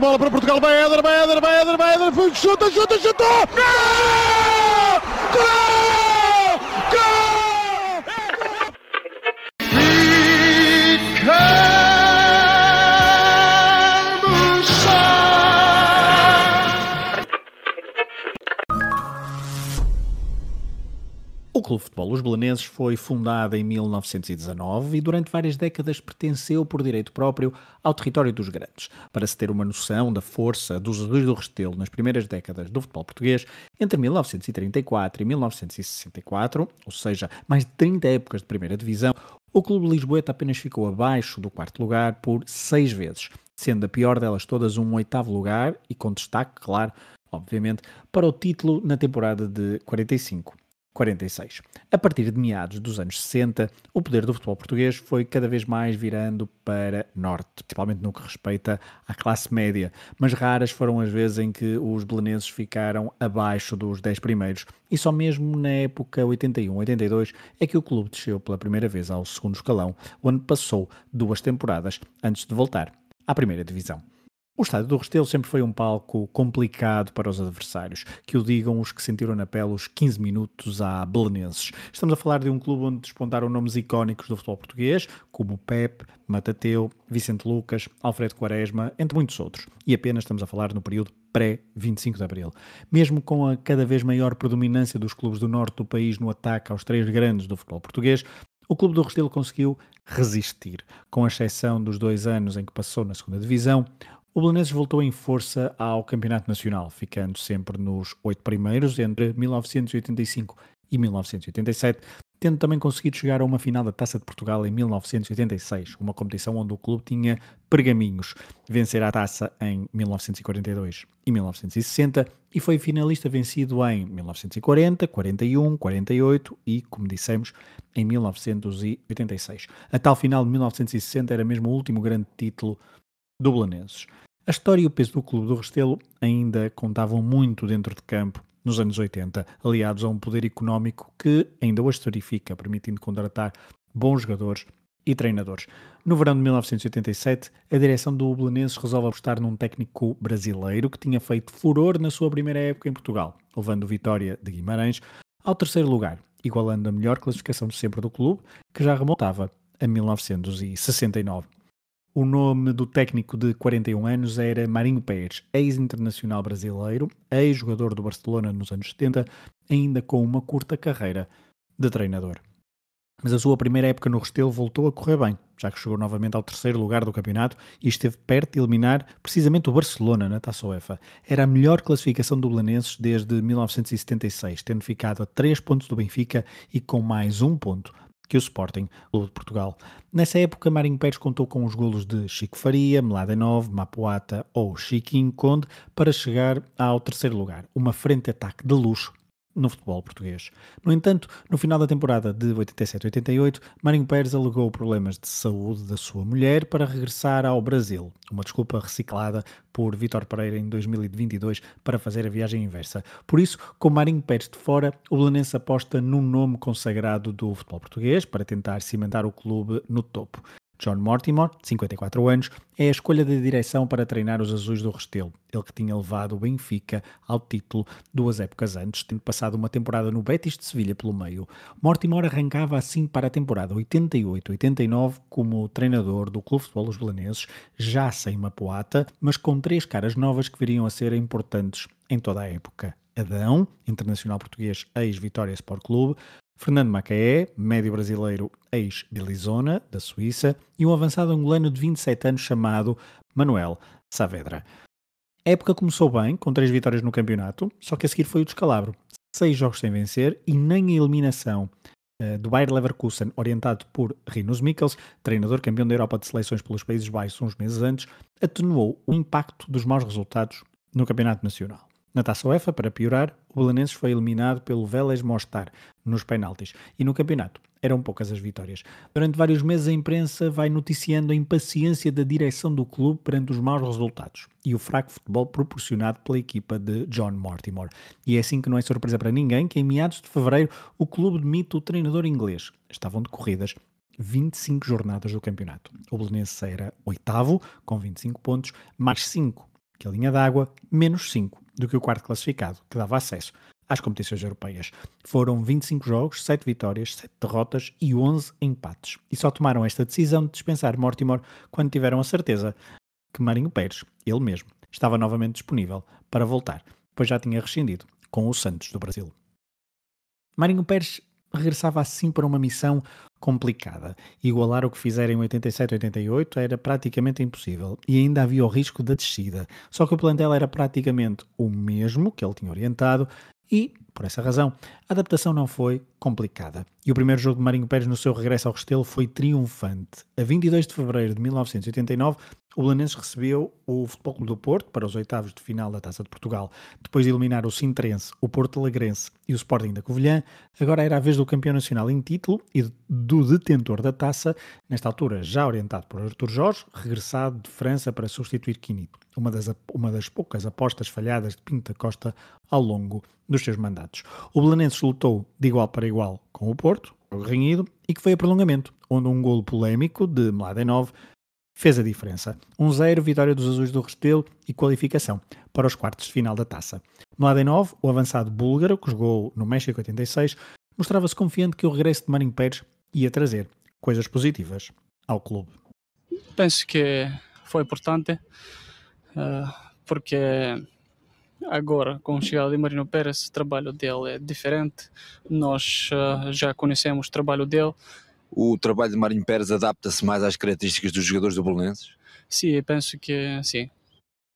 bola para Portugal, vai Éder, vai Éder, vai Éder, vai Éder, chuta, chuta, chuta! Gol! Gol! O Clube de Futebol Os Belenenses foi fundado em 1919 e durante várias décadas pertenceu por direito próprio ao território dos grandes. Para se ter uma noção da força dos Azuis do Restelo nas primeiras décadas do futebol português, entre 1934 e 1964, ou seja, mais de 30 épocas de primeira divisão, o Clube Lisboeta apenas ficou abaixo do quarto lugar por seis vezes, sendo a pior delas todas um oitavo lugar e com destaque, claro, obviamente, para o título na temporada de 45. 46. A partir de meados dos anos 60, o poder do futebol português foi cada vez mais virando para norte, principalmente no que respeita à classe média, mas raras foram as vezes em que os belenenses ficaram abaixo dos 10 primeiros, e só mesmo na época 81-82 é que o clube desceu pela primeira vez ao segundo escalão, onde passou duas temporadas antes de voltar à primeira divisão. O estádio do Restelo sempre foi um palco complicado para os adversários, que o digam os que sentiram na pele os 15 minutos a belenenses. Estamos a falar de um clube onde despontaram nomes icónicos do futebol português, como Pep, Matateu, Vicente Lucas, Alfredo Quaresma, entre muitos outros. E apenas estamos a falar no período pré-25 de Abril. Mesmo com a cada vez maior predominância dos clubes do norte do país no ataque aos três grandes do futebol português, o Clube do Restelo conseguiu resistir, com exceção dos dois anos em que passou na segunda divisão, o Belenenses voltou em força ao Campeonato Nacional, ficando sempre nos oito primeiros entre 1985 e 1987, tendo também conseguido chegar a uma final da Taça de Portugal em 1986, uma competição onde o clube tinha pergaminhos, vencer a taça em 1942 e 1960 e foi finalista vencido em 1940, 41, 48 e, como dissemos, em 1986. A tal final de 1960 era mesmo o último grande título do Belenenses. A história e o peso do clube do Restelo ainda contavam muito dentro de campo nos anos 80, aliados a um poder económico que ainda hoje se verifica, permitindo contratar bons jogadores e treinadores. No verão de 1987, a direção do Belenenses resolve apostar num técnico brasileiro que tinha feito furor na sua primeira época em Portugal, levando Vitória de Guimarães ao terceiro lugar, igualando a melhor classificação de sempre do clube, que já remontava a 1969. O nome do técnico de 41 anos era Marinho Pérez, ex-internacional brasileiro, ex-jogador do Barcelona nos anos 70, ainda com uma curta carreira de treinador. Mas a sua primeira época no Restelo voltou a correr bem, já que chegou novamente ao terceiro lugar do campeonato e esteve perto de eliminar precisamente o Barcelona na Taça UEFA. Era a melhor classificação do Belenenses desde 1976, tendo ficado a 3 pontos do Benfica e com mais um ponto que o Sporting, Clube de Portugal. Nessa época, Marinho Pérez contou com os golos de Chico Faria, Mladenov, Mapuata ou Chiquinho Conde para chegar ao terceiro lugar, uma frente-ataque de luxo no futebol português. No entanto, no final da temporada de 87-88, Marinho Pérez alegou problemas de saúde da sua mulher para regressar ao Brasil, uma desculpa reciclada por Vitor Pereira em 2022 para fazer a viagem inversa. Por isso, com Marinho Pérez de fora, o Belenense aposta num nome consagrado do futebol português para tentar cimentar o clube no topo. John Mortimer, de 54 anos, é a escolha da direção para treinar os azuis do Restelo, ele que tinha levado o Benfica ao título duas épocas antes, tendo passado uma temporada no Betis de Sevilha pelo meio. Mortimer arrancava assim para a temporada 88-89 como treinador do Clube de Futebol Os Belenenses, já sem uma poata, mas com três caras novas que viriam a ser importantes em toda a época. Adão, internacional português, ex-Vitória Sport Clube, Fernando Macaé, médio brasileiro ex-Bilizona, da Suíça, e um avançado angolano de 27 anos chamado Manuel Saavedra. A época começou bem, com três vitórias no campeonato, só que a seguir foi o descalabro. Seis jogos sem vencer e nem a eliminação uh, do Bayer Leverkusen, orientado por Rinus Mikkels, treinador campeão da Europa de seleções pelos Países Baixos uns meses antes, atenuou o impacto dos maus resultados no Campeonato Nacional. Na Taça UEFA, para piorar, o Belenenses foi eliminado pelo Vélez Mostar nos penaltis e no campeonato eram poucas as vitórias. Durante vários meses a imprensa vai noticiando a impaciência da direção do clube perante os maus resultados e o fraco futebol proporcionado pela equipa de John Mortimer. E é assim que não é surpresa para ninguém que em meados de fevereiro o clube demite o treinador inglês. Estavam decorridas 25 jornadas do campeonato. O Belenenses era oitavo, com 25 pontos, mais 5 que a linha d'água, menos 5 do que o quarto classificado, que dava acesso às competições europeias. Foram 25 jogos, 7 vitórias, 7 derrotas e 11 empates. E só tomaram esta decisão de dispensar Mortimer quando tiveram a certeza que Marinho Pérez, ele mesmo, estava novamente disponível para voltar, pois já tinha rescindido com o Santos do Brasil. Marinho Pérez regressava assim para uma missão complicada. Igualar o que fizeram em 87-88 era praticamente impossível e ainda havia o risco da descida. Só que o plantel era praticamente o mesmo que ele tinha orientado e, por essa razão, a adaptação não foi complicada. E o primeiro jogo de Marinho Pérez no seu regresso ao Restelo foi triunfante. A 22 de fevereiro de 1989, o Belenenses recebeu o Futebol Clube do Porto para os oitavos de final da Taça de Portugal. Depois de eliminar o Sintrense, o Porto Alegrense e o Sporting da Covilhã, agora era a vez do campeão nacional em título e do detentor da taça, nesta altura já orientado por Artur Jorge, regressado de França para substituir Quinito, uma das, uma das poucas apostas falhadas de Pinto da Costa ao longo dos seus mandatos. O Belenenses lutou de igual para igual com o Porto, o renhido, e que foi a prolongamento, onde um golo polémico de Mladenov fez a diferença. 1-0, vitória dos Azuis do Restelo e qualificação para os quartos de final da taça. Mladenov, o avançado búlgaro que jogou no México 86, mostrava-se confiante que o regresso de Marinho Pérez ia trazer coisas positivas ao clube. Penso que foi importante uh, porque agora com a chegada de Marino Pérez o trabalho dele é diferente nós uh, já conhecemos o trabalho dele o trabalho de Marinho Pérez adapta-se mais às características dos jogadores do Bolonenses? Sim, penso que sim.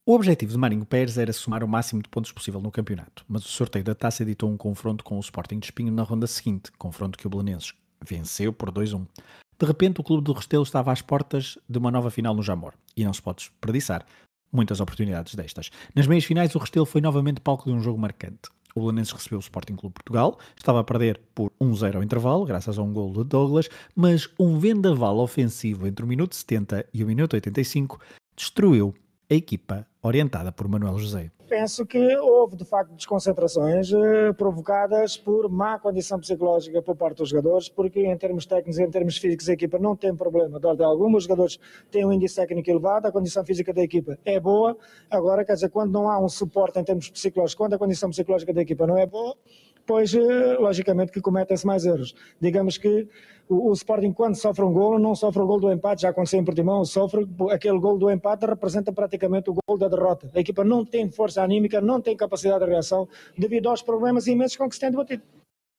O objetivo de Marinho Pérez era somar o máximo de pontos possível no campeonato, mas o sorteio da taça editou um confronto com o Sporting de Espinho na ronda seguinte, confronto que o Belenenses venceu por 2-1. De repente, o clube do Restelo estava às portas de uma nova final no Jamor, e não se pode desperdiçar muitas oportunidades destas. Nas meias finais, o Restelo foi novamente palco de um jogo marcante. O Belenenses recebeu o Sporting Clube Portugal, estava a perder por 1-0 ao intervalo, graças a um gol de Douglas, mas um vendaval ofensivo entre o minuto 70 e o minuto 85 destruiu a equipa orientada por Manuel José. Penso que houve de facto desconcentrações eh, provocadas por má condição psicológica por parte dos jogadores, porque em termos técnicos e em termos físicos a equipa não tem problema. De ordem alguma, os jogadores têm um índice técnico elevado, a condição física da equipa é boa, agora quer dizer, quando não há um suporte em termos psicológicos, quando a condição psicológica da equipa não é boa, pois eh, logicamente que cometem-se mais erros. Digamos que o, o, Sporting quando sofre um gol, não sofre o gol do empate, já aconteceu em Portimão, sofre aquele gol do empate, representa praticamente o gol da derrota. A equipa não tem força anímica, não tem capacidade de reação, devido aos problemas imensos com que se tem debatido.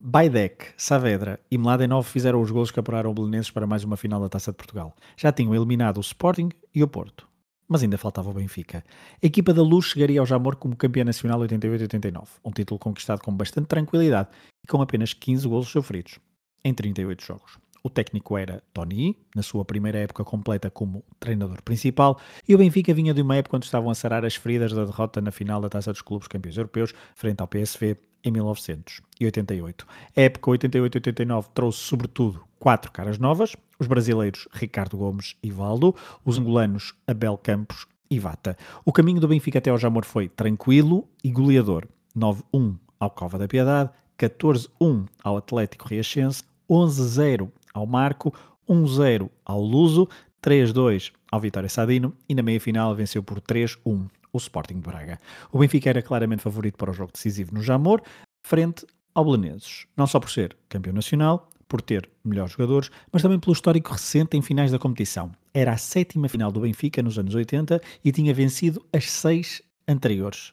Baidek, Saavedra e Mladenov fizeram os gols que apuraram o Belenenses para mais uma final da Taça de Portugal. Já tinham eliminado o Sporting e o Porto mas ainda faltava o Benfica. A equipa da Luz chegaria ao Jamor como campeã nacional 88-89, um título conquistado com bastante tranquilidade e com apenas 15 golos sofridos em 38 jogos. O técnico era Tony, na sua primeira época completa como treinador principal, e o Benfica vinha de uma época onde estavam a sarar as feridas da derrota na final da Taça dos Clubes Campeões Europeus frente ao PSV em 1988. A época 88-89 trouxe sobretudo quatro caras novas, os brasileiros Ricardo Gomes e Valdo, os angolanos Abel Campos e Vata. O caminho do Benfica até ao Jamor foi tranquilo e goleador. 9-1 ao Cova da Piedade, 14-1 ao Atlético Riachense, 11-0 ao Marco, 1-0 ao Luso, 3-2 ao Vitória Sadino e na meia-final venceu por 3-1 o Sporting de Braga. O Benfica era claramente favorito para o jogo decisivo no Jamor, frente ao Belenenses, não só por ser campeão nacional, por ter melhores jogadores, mas também pelo histórico recente em finais da competição. Era a sétima final do Benfica nos anos 80 e tinha vencido as seis anteriores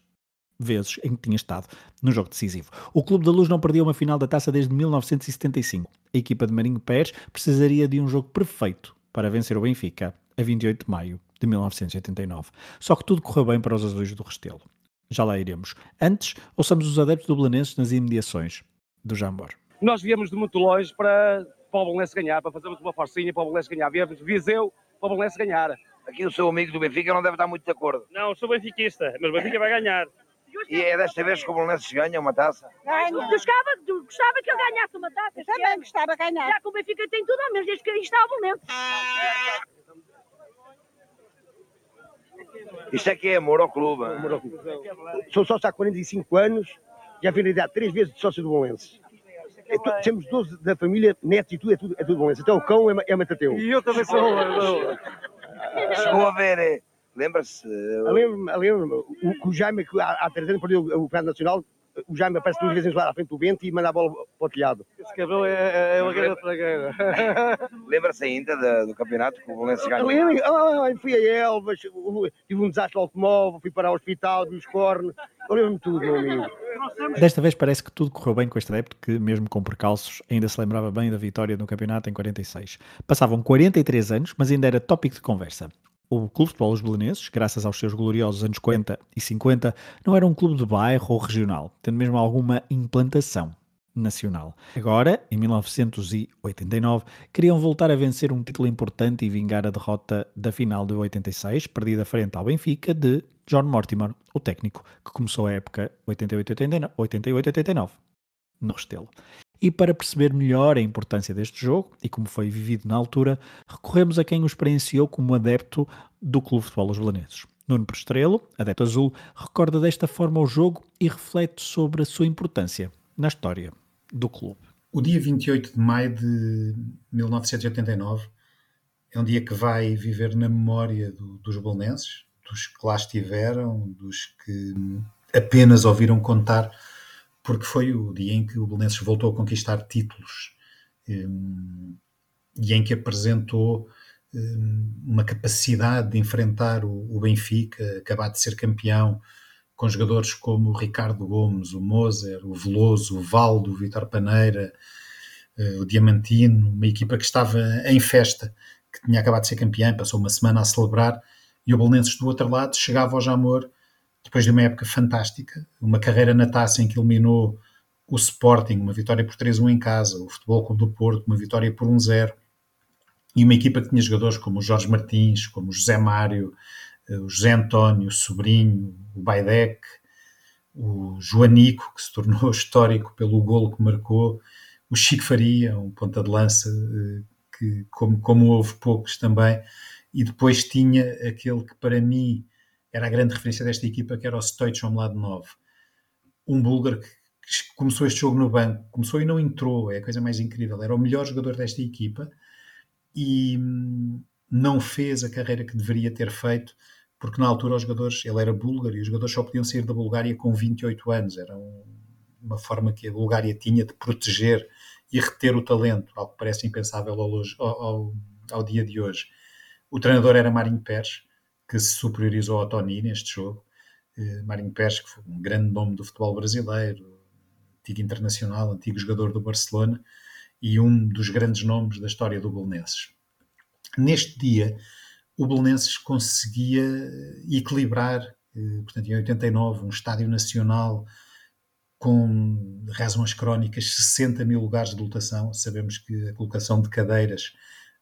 vezes em que tinha estado no jogo decisivo. O Clube da Luz não perdia uma final da taça desde 1975. A equipa de Marinho Pérez precisaria de um jogo perfeito para vencer o Benfica a 28 de maio de 1989. Só que tudo correu bem para os azuis do Restelo. Já lá iremos. Antes, ouçamos os adeptos do Belenenses nas imediações do Jambor. Nós viemos de muito longe para, para o Belenense ganhar, para fazermos uma forcinha para o Belenense ganhar. Viemos de Viseu para o Belenense ganhar. Aqui o seu amigo do Benfica não deve estar muito de acordo. Não, sou benfiquista, mas o Benfica vai ganhar. E é desta vez que o Belenenses ganha uma taça? Ganha. Gostava, gostava que ele ganhasse uma taça. Eu também gostava de ganhar. Já que o Benfica tem tudo ao menos, desde que aí está o momento. Isto é que é amor ao clube. Amor ao clube. Sou sócio há 45 anos, já vim lidar três vezes de sócio do Bolense. É tu, temos 12 da família, netos e tudo, é tudo, é tudo Bolense. Até o cão é, é Matateu. E eu também sou. Chegou a ver, é, lembra-se? Lembro-me, lembro o, o Jaime, que há, há três anos perdeu o Campeonato Nacional, o Jaime aparece duas vezes lá à frente do Bento e manda a bola para o telhado. Esse cabrão é, é, é uma grande tragueira. Lembra-se ainda do, do campeonato que o Valencia ganhou? Lembro, ah, fui a Elvas, tive um desastre automóvel, fui para o hospital, vi os cornos. Eu lembro-me tudo, meu amigo. Desta vez parece que tudo correu bem com este adepto que, mesmo com percalços, ainda se lembrava bem da vitória no campeonato em 46. Passavam 43 anos, mas ainda era tópico de conversa. O Clube de Futebol Os Belenenses, graças aos seus gloriosos anos 40 e 50, não era um clube de bairro ou regional, tendo mesmo alguma implantação nacional. Agora, em 1989, queriam voltar a vencer um título importante e vingar a derrota da final de 86, perdida frente ao Benfica, de John Mortimer, o técnico que começou a época 88-89 no Restelo. E para perceber melhor a importância deste jogo e como foi vivido na altura, recorremos a quem o experienciou como adepto do Clube de Futebol Os Belenenses. Nuno Prestrelo, adepto azul, recorda desta forma o jogo e reflete sobre a sua importância na história do clube. O dia 28 de maio de 1989 é um dia que vai viver na memória do, dos belenenses, dos que lá estiveram, dos que apenas ouviram contar porque foi o dia em que o Belenenses voltou a conquistar títulos um, e em que apresentou um, uma capacidade de enfrentar o, o, Benfica, acabar de ser campeão, com jogadores como o Ricardo Gomes, o Moser, o Veloso, o Valdo, o Vitor Paneira, uh, o Diamantino, uma equipa que estava em festa, que tinha acabado de ser campeã, passou uma semana a celebrar, e o Belenenses do outro lado chegava ao Jamor depois de uma época fantástica, uma carreira na taça em que eliminou o Sporting, uma vitória por 3-1 em casa, o Futebol Clube do Porto, uma vitória por 1-0, e uma equipa que tinha jogadores como o Jorge Martins, como o José Mário, eh, o José António, o Sobrinho, o Baidec, o Joanico, que se tornou histórico pelo golo que marcou, o Chico Faria, um ponta de lança eh, que, como, como houve poucos também, e depois tinha aquele que para mim era a grande referência desta equipa, que era o Stoichon lá de 9. Um búlgaro que começou este jogo no banco, começou e não entrou, é a coisa mais incrível. Era o melhor jogador desta equipa e hum, não fez a carreira que deveria ter feito, porque na altura os jogadores, ele era búlgaro e os jogadores só podiam sair da Bulgária com 28 anos. Era um, uma forma que a Bulgária tinha de proteger e reter o talento, algo que parece impensável ao, ao, ao dia de hoje. O treinador era Marinho Pérez, que se superiorizou ao Tony neste jogo. Eh, Marinho Pérez, que foi um grande nome do futebol brasileiro, antigo internacional, antigo jogador do Barcelona e um dos grandes nomes da história do Belenenses. Neste dia, o Belenenses conseguia equilibrar, eh, portanto, em 89, um estádio nacional com, rezam as crónicas, 60 mil lugares de lotação. Sabemos que a colocação de cadeiras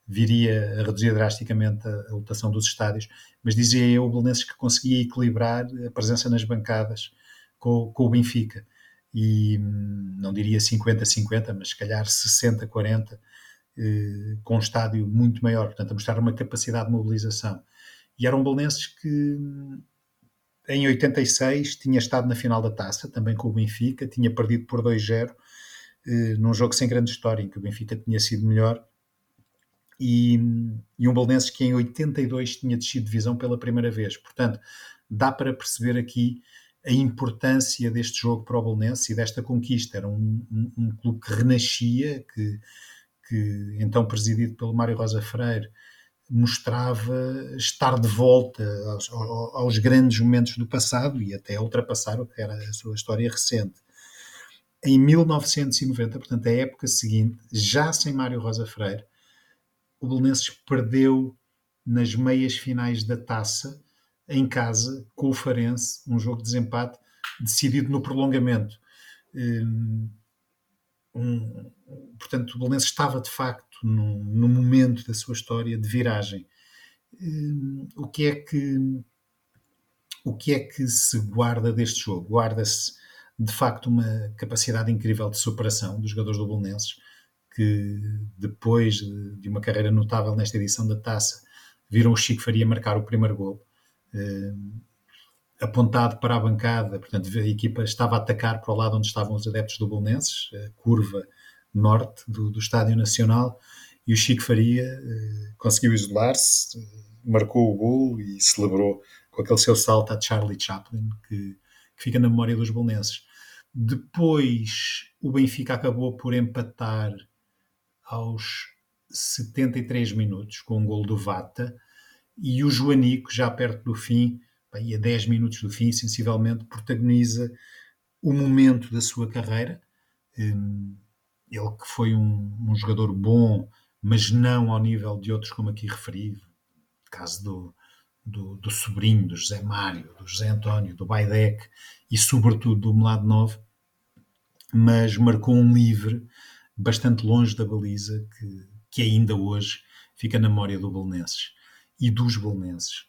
viria a reduzir drasticamente a, a lotação dos estádios, mas dizia eu, o Belenenses, que conseguia equilibrar a presença nas bancadas com, com o Benfica. E hum, não diria 50-50, mas se calhar 60-40, eh, com um estádio muito maior, portanto, a mostrar uma capacidade de mobilização. E eram Belenenses que hum, em 86 tinha estado na final da taça, também com o Benfica, tinha perdido por 2-0, eh, num jogo sem grande história, em que o Benfica tinha sido melhor, e, e um Belenenses que em 82 tinha descido divisão pela primeira vez. Portanto, dá para perceber aqui a importância deste jogo para o Belenenses e desta conquista. Era um, um, um clube que renascia, que, que então presidido pelo Mário Rosa Freire, mostrava estar de volta aos, aos, grandes momentos do passado e até ultrapassar o que era a sua história recente. Em 1990, portanto, a época seguinte, já sem Mário Rosa Freire, o Belenenses perdeu nas meias finais da taça em casa com o Farense, um jogo de desempate decidido no prolongamento. Um, um, portanto, o Belenenses estava de facto no, momento da sua história de viragem. Um, o que é que o que é que se guarda deste jogo? Guarda-se de facto uma capacidade incrível de superação dos jogadores do Belenenses, que depois de uma carreira notável nesta edição da Taça, viram o Chico Faria marcar o primeiro gol. Um, apontado para a bancada, portanto a equipa estava a atacar para o lado onde estavam os adeptos do Bolonenses, a curva norte do, do Estádio Nacional, e o Chico Faria eh, conseguiu isolar-se, marcou o gol e celebrou com aquele seu salto a Charlie Chaplin, que, que fica na memória dos bolonenses. Depois o Benfica acabou por empatar aos 73 minutos com um gol do Vata, e o Joanico, já perto do fim, e a 10 minutos do fim, sensivelmente, protagoniza o momento da sua carreira. Hum, ele que foi um, um, jogador bom, mas não ao nível de outros, como aqui referi, caso do, do, do sobrinho, do José Mário, do José António, do Baidec e, sobretudo, do Melado Novo, mas marcou um livre bastante longe da baliza que, que ainda hoje fica na memória do Belenenses e dos Belenenses.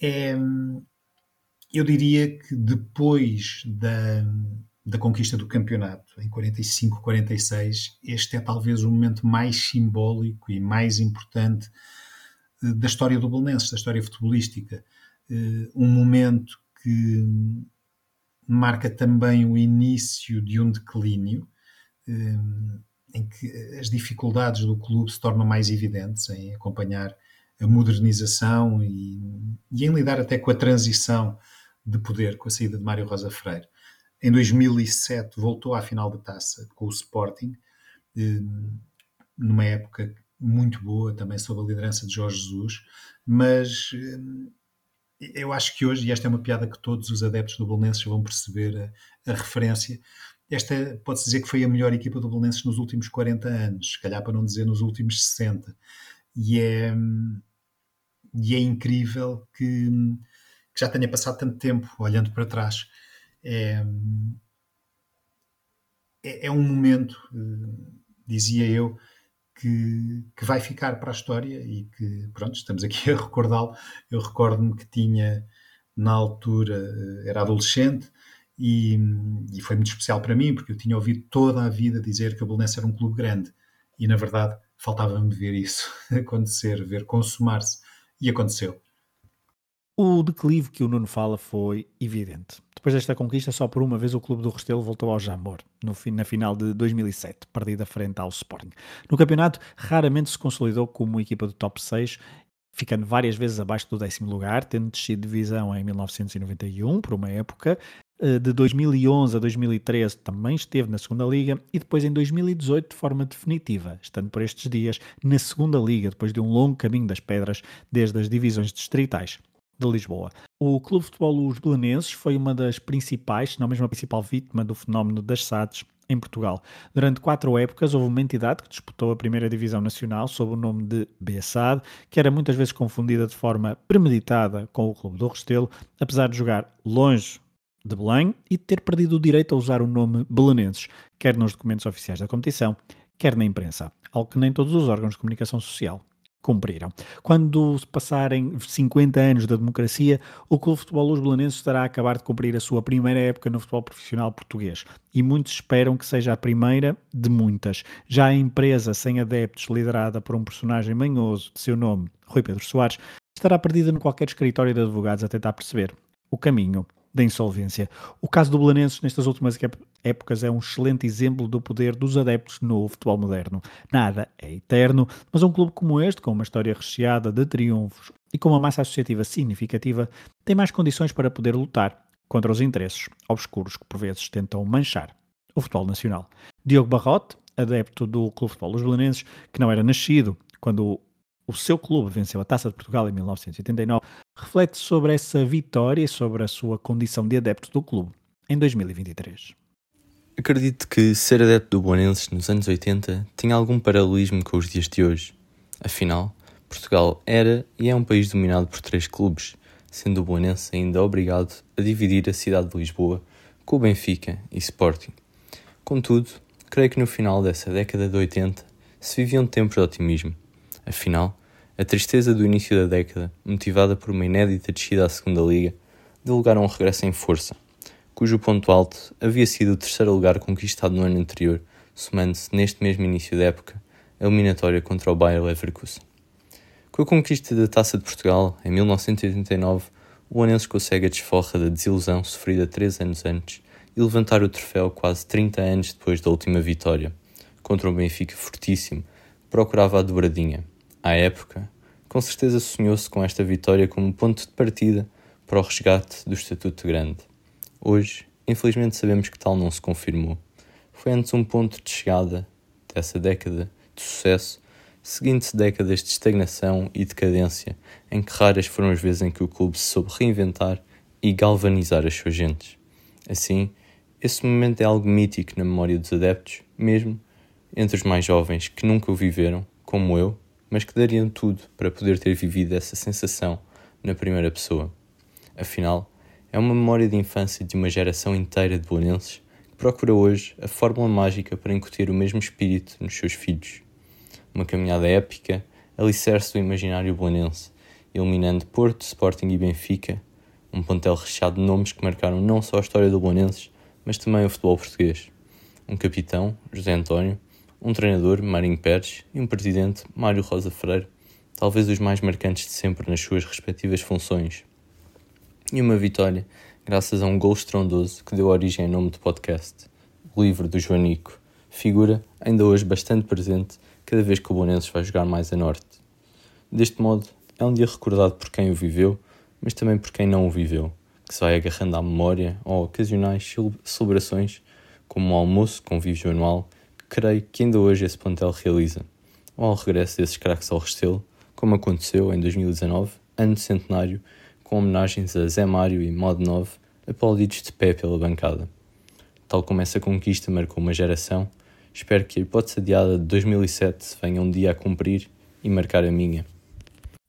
É, eu diria que depois da, da conquista do campeonato, em 45, 46, este é talvez o momento mais simbólico e mais importante eh, da história do Belenenses, da história futebolística. Eh, um momento que marca também o início de um declínio, eh, em que as dificuldades do clube se tornam mais evidentes em acompanhar a modernização e, e em lidar até com a transição de poder com a saída de Mário Rosa Freire. Em 2007 voltou à final da taça com o Sporting, eh, numa época muito boa, também sob a liderança de Jorge Jesus, mas eh, eu acho que hoje, e esta é uma piada que todos os adeptos do Bolonenses vão perceber a, a referência, esta pode-se dizer que foi a melhor equipa do Bolonenses nos últimos 40 anos, se calhar para não dizer nos últimos 60. E é, e é incrível que que já tenha passado tanto tempo olhando para trás. É, é, é um momento, eh, dizia eu, que, que, vai ficar para a história e que, pronto, estamos aqui a recordá-lo. Eu recordo-me que tinha, na altura, eh, era adolescente e, e, foi muito especial para mim, porque eu tinha ouvido toda a vida dizer que a Bolonense era um clube grande e, na verdade, faltava-me ver isso acontecer, ver consumar-se. E aconteceu. O declive que o Nuno fala foi evidente. Depois desta conquista, só por uma vez o clube do Restelo voltou ao Jambor, no, na final de 2007, perdida frente ao Sporting. No campeonato, raramente se consolidou como equipa do top 6, ficando várias vezes abaixo do décimo lugar, tendo descido de divisão em 1991, por uma época. Eh, de 2011 a 2013 também esteve na segunda liga e depois em 2018 de forma definitiva, estando por estes dias na segunda liga, depois de um longo caminho das pedras desde as divisões distritais de Lisboa. O Clube de Futebol Os Belenenses foi uma das principais, se não mesmo a principal vítima do fenómeno das SADs em Portugal. Durante quatro épocas houve uma entidade que disputou a primeira divisão nacional sob o nome de BSAD, que era muitas vezes confundida de forma premeditada com o Clube do Restelo, apesar de jogar longe de Belém e de ter perdido o direito a usar o nome Belenenses, quer nos documentos oficiais da competição, quer na imprensa, algo que nem todos os órgãos de comunicação social cumpriram. Quando passarem 50 anos da democracia, o Clube de Futebol Luz Belenenses estará a acabar de cumprir a sua primeira época no futebol profissional português. E muitos esperam que seja a primeira de muitas. Já a empresa sem adeptos, liderada por um personagem manhoso de seu nome, Rui Pedro Soares, estará perdida no qualquer escritório de advogados a tentar perceber o caminho da insolvência. O caso do Belenenses nestas últimas épocas é um excelente exemplo do poder dos adeptos no futebol moderno. Nada é eterno, mas um clube como este, com uma história recheada de triunfos e com uma massa associativa significativa, tem mais condições para poder lutar contra os interesses obscuros que por vezes tentam manchar o futebol nacional. Diogo Barrote, adepto do Clube de Futebol dos Belenenses, que não era nascido quando o seu clube venceu a Taça de Portugal em 1989, reflete sobre essa vitória e sobre a sua condição de adepto do clube em 2023. Acredito que ser adepto do Boanenses nos anos 80 tinha algum paralelismo com os dias de hoje. Afinal, Portugal era e é um país dominado por três clubes, sendo o Boanense ainda obrigado a dividir a cidade de Lisboa com o Benfica e Sporting. Contudo, Creio que no final dessa década de 80 se viviam tempos de otimismo. Afinal, a tristeza do início da década, motivada por uma inédita descida à segunda liga, deu lugar a um regresso em força, cujo ponto alto havia sido o terceiro lugar conquistado no ano anterior, somando-se neste mesmo início da época a eliminatória contra o Bayer Leverkusen. Com a conquista da Taça de Portugal, em 1989, o Anenses consegue a desforra da desilusão sofrida três anos antes e levantar o troféu quase 30 anos depois da última vitória, contra um Benfica fortíssimo, procurava a dobradinha. À época, com certeza sonhou-se com esta vitória como ponto de partida para o resgate do Estatuto Grande. Hoje, infelizmente, sabemos que tal não se confirmou. Foi antes um ponto de chegada dessa década de sucesso, seguindo-se décadas de estagnação e decadência, em que raras foram as vezes em que o clube se soube reinventar e galvanizar as suas gentes. Assim, esse momento é algo mítico na memória dos adeptos, mesmo entre os mais jovens que nunca o viveram, como eu, mas que dariam tudo para poder ter vivido essa sensação na primeira pessoa. Afinal, é uma memória de infância de uma geração inteira de bonenses que procura hoje a fórmula mágica para incutir o mesmo espírito nos seus filhos. Uma caminhada épica, alicerce do imaginário bonense, iluminando Porto, Sporting e Benfica, um plantel recheado de nomes que marcaram não só a história do Bonenses, mas também o futebol português. Um capitão, José António, um treinador, Marinho Pérez, e um presidente, Mário Rosa Freire, talvez os mais marcantes de sempre nas suas respectivas funções. E uma vitória, graças a um gol estrondoso que deu origem ao nome do podcast, o livro do Joanico, figura, ainda hoje bastante presente, cada vez que o Bonenses vai jogar mais a norte. Deste modo, é um dia recordado por quem o viveu, mas também por quem não o viveu, que se vai agarrando à memória ou ocasionais celebrações, como o almoço convívio anual, creio que ainda hoje esse plantel realiza, ou ao regresso desses craques ao Restelo, como aconteceu em 2019, ano centenário, com homenagens a Zé Mário e Mod 9, aplaudidos de pé pela bancada. Tal como essa conquista marcou uma geração, espero que a hipótese adiada de 2007 venha um dia a cumprir e marcar a minha.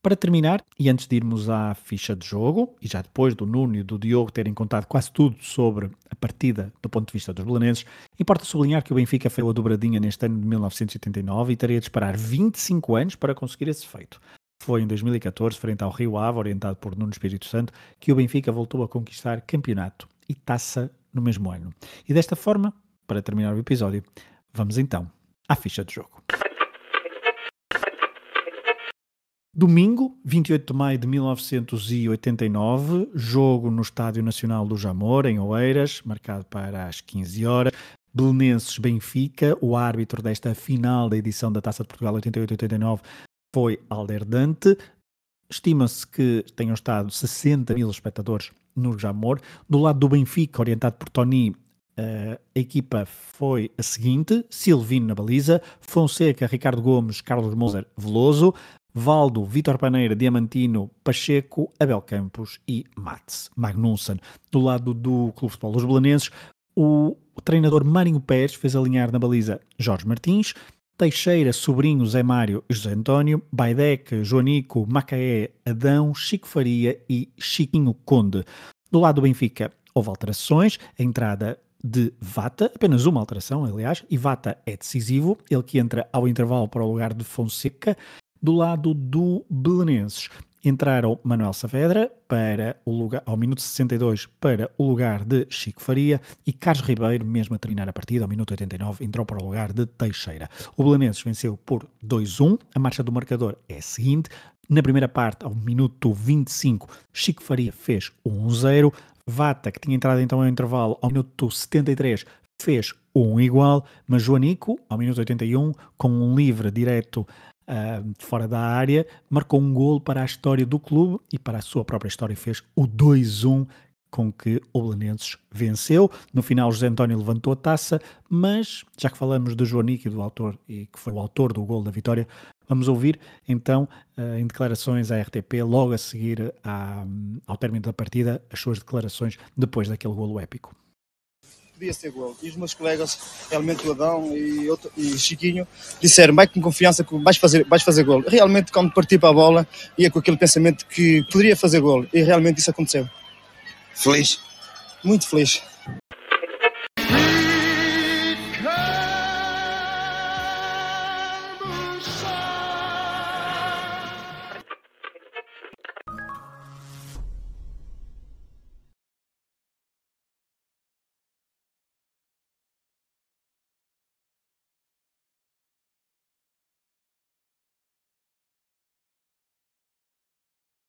Para terminar, e antes de irmos à ficha de jogo, e já depois do Nuno e do Diogo terem contado quase tudo sobre a partida do ponto de vista dos belenenses, importa sublinhar que o Benfica fez a dobradinha neste ano de 1989 e teria de esperar 25 anos para conseguir esse feito. Foi em 2014, frente ao Rio Ave, orientado por Nuno Espírito Santo, que o Benfica voltou a conquistar campeonato e taça no mesmo ano. E desta forma, para terminar o episódio, vamos então à ficha de jogo. Domingo, 28 de maio de 1989, jogo no Estádio Nacional do Jamor, em Oeiras, marcado para as 15 horas. Belenenses Benfica, o árbitro desta final da edição da Taça de Portugal 88-89 foi Alder Dante. Estima-se que tenham estado 60 mil espectadores no Jamor. Do lado do Benfica, orientado por Tony, a equipa foi a seguinte: Silvino na baliza, Fonseca, Ricardo Gomes, Carlos Moser, Veloso, Valdo, Vitor Paneira, Diamantino, Pacheco, Abel Campos e Mats Magnussen. Do lado do Clube Futebol dos Belenenses, o, treinador Marinho Pérez fez alinhar na baliza Jorge Martins, Teixeira, Sobrinho, Zé Mário e José António, Baidec, Joanico, Macaé, Adão, Chico Faria e Chiquinho Conde. Do lado do Benfica, houve alterações, a entrada de Vata, apenas uma alteração, aliás, e Vata é decisivo, ele que entra ao intervalo para o lugar de Fonseca, do lado do Belenenses, entraram Manuel Saavedra para o lugar, ao minuto 62 para o lugar de Chico Faria e Carlos Ribeiro, mesmo a terminar a partida, ao minuto 89, entrou para o lugar de Teixeira. O Belenenses venceu por 2-1, a marcha do marcador é a seguinte, na primeira parte, ao minuto 25, Chico Faria fez 1-0, Vata, que tinha entrado então ao intervalo, ao minuto 73, fez um igual, mas Joanico, ao minuto 81, com um livre direto uh, fora da área, marcou um gol para a história do clube e para a sua própria história fez o 2-1 com que o Belenenses venceu. No final, José António levantou a taça, mas já que falamos do Joanico e do autor, e que foi o autor do gol da vitória, vamos ouvir então uh, em declarações à RTP, logo a seguir à, ao término da partida, as suas declarações depois daquele golo épico podia ser gol. E os meus colegas, realmente o Adão e, outro, e Chiquinho, disseram, vai com confiança que vais fazer, vais fazer gol. Realmente, quando parti para a bola, ia com aquele pensamento que poderia fazer gol. E realmente isso aconteceu. Feliz? Muito feliz.